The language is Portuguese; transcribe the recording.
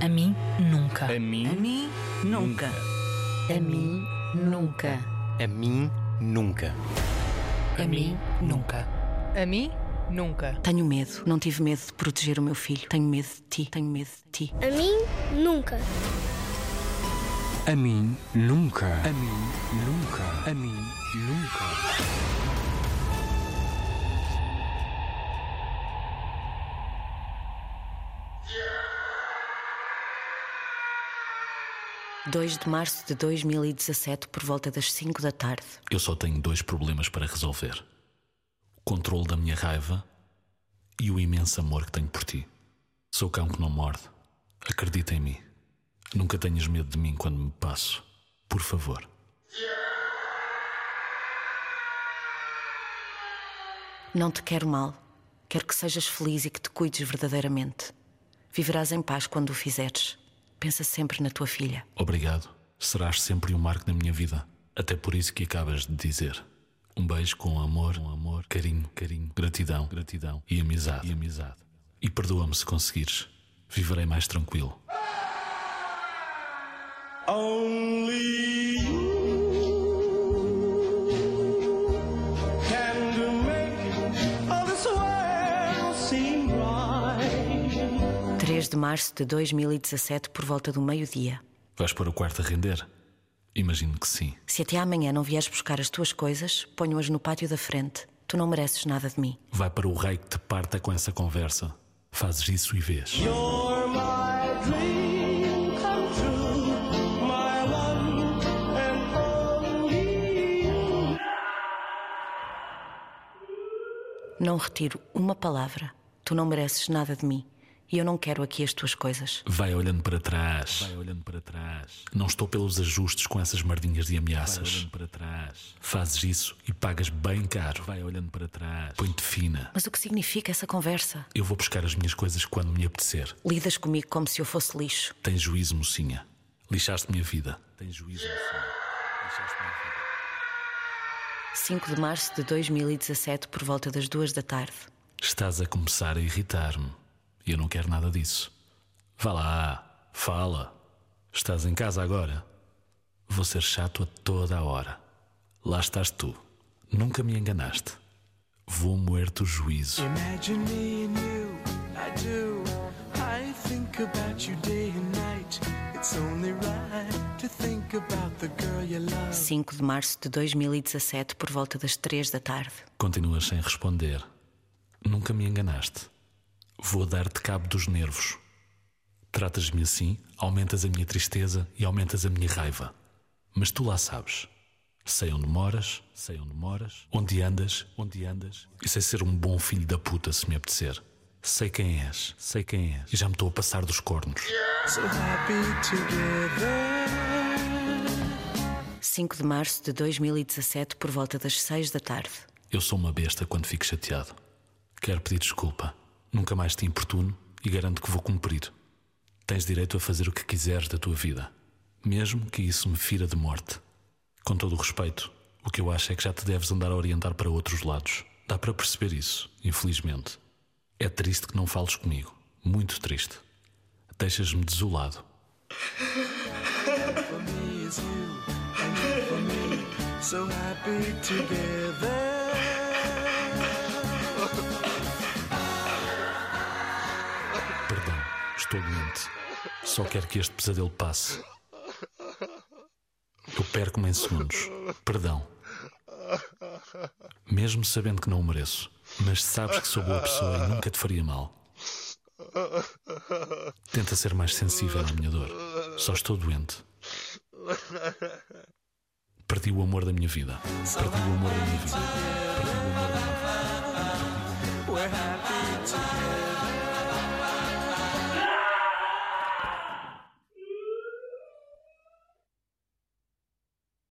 A mim, nunca. A mim, A mim, nunca. A mim, nunca. a mim, nunca. A mim, nunca. A mim, nunca. Tenho medo. Não tive medo de proteger o meu filho. Tenho medo de ti. Tenho medo de ti. A mim, nunca. A mim, nunca. A mim, nunca. A mim, nunca. 2 de março de 2017, por volta das 5 da tarde. Eu só tenho dois problemas para resolver: o controle da minha raiva e o imenso amor que tenho por ti. Sou cão que não morde. Acredita em mim. Nunca tenhas medo de mim quando me passo. Por favor. Não te quero mal. Quero que sejas feliz e que te cuides verdadeiramente. Viverás em paz quando o fizeres. Pensa sempre na tua filha. Obrigado. Serás sempre um marco na minha vida. Até por isso que acabas de dizer. Um beijo com amor, com amor, carinho, carinho, gratidão, gratidão e amizade, e amizade. E perdoa-me se conseguires. Viverei mais tranquilo. Only de março de 2017, por volta do meio-dia. Vais para o quarto a render? Imagino que sim. Se até amanhã não vieres buscar as tuas coisas, ponho-as no pátio da frente. Tu não mereces nada de mim. Vai para o rei que te parta com essa conversa. Fazes isso e vês. You're my dream come true, my one and only you. Não retiro uma palavra. Tu não mereces nada de mim. E eu não quero aqui as tuas coisas. Vai olhando para trás. Vai olhando para trás. Não estou pelos ajustes com essas mardinhas de ameaças. Vai olhando para trás. Fazes isso e pagas bem caro. Vai olhando para trás. Põe-te fina. Mas o que significa essa conversa? Eu vou buscar as minhas coisas quando me apetecer. Lidas comigo como se eu fosse lixo. Tens juízo, mocinha. Lixaste minha vida. Tens juízo, mocinha. Lixaste minha vida. 5 de março de 2017, por volta das 2 da tarde. Estás a começar a irritar-me. E eu não quero nada disso. Vá lá, fala. Estás em casa agora? Vou ser chato a toda a hora. Lá estás tu. Nunca me enganaste. Vou moer-te o juízo. Imagine me and you, I do. I think about you day and night. It's only right to think about the girl you love. 5 de março de 2017, por volta das 3 da tarde. Continuas sem responder. Nunca me enganaste. Vou dar-te cabo dos nervos. Tratas-me assim, aumentas a minha tristeza e aumentas a minha raiva. Mas tu lá sabes. Sei onde moras, sei onde moras, onde andas, onde andas, e sei ser um bom filho da puta se me apetecer. Sei quem és, sei quem és, e já me estou a passar dos cornos. So happy together. 5 de março de 2017, por volta das 6 da tarde. Eu sou uma besta quando fico chateado. Quero pedir desculpa. Nunca mais te importuno e garanto que vou cumprir. Tens direito a fazer o que quiseres da tua vida, mesmo que isso me fira de morte. Com todo o respeito, o que eu acho é que já te deves andar a orientar para outros lados. Dá para perceber isso, infelizmente. É triste que não fales comigo. Muito triste. Deixas-me desolado. So happy together. Estou doente. Só quero que este pesadelo passe. Eu perco-me em segundos. Perdão. Mesmo sabendo que não o mereço. Mas sabes que sou boa pessoa e nunca te faria mal. Tenta ser mais sensível à minha dor. Só estou doente. Perdi o amor da minha vida. Perdi o amor da minha vida. Perdi o amor da minha vida.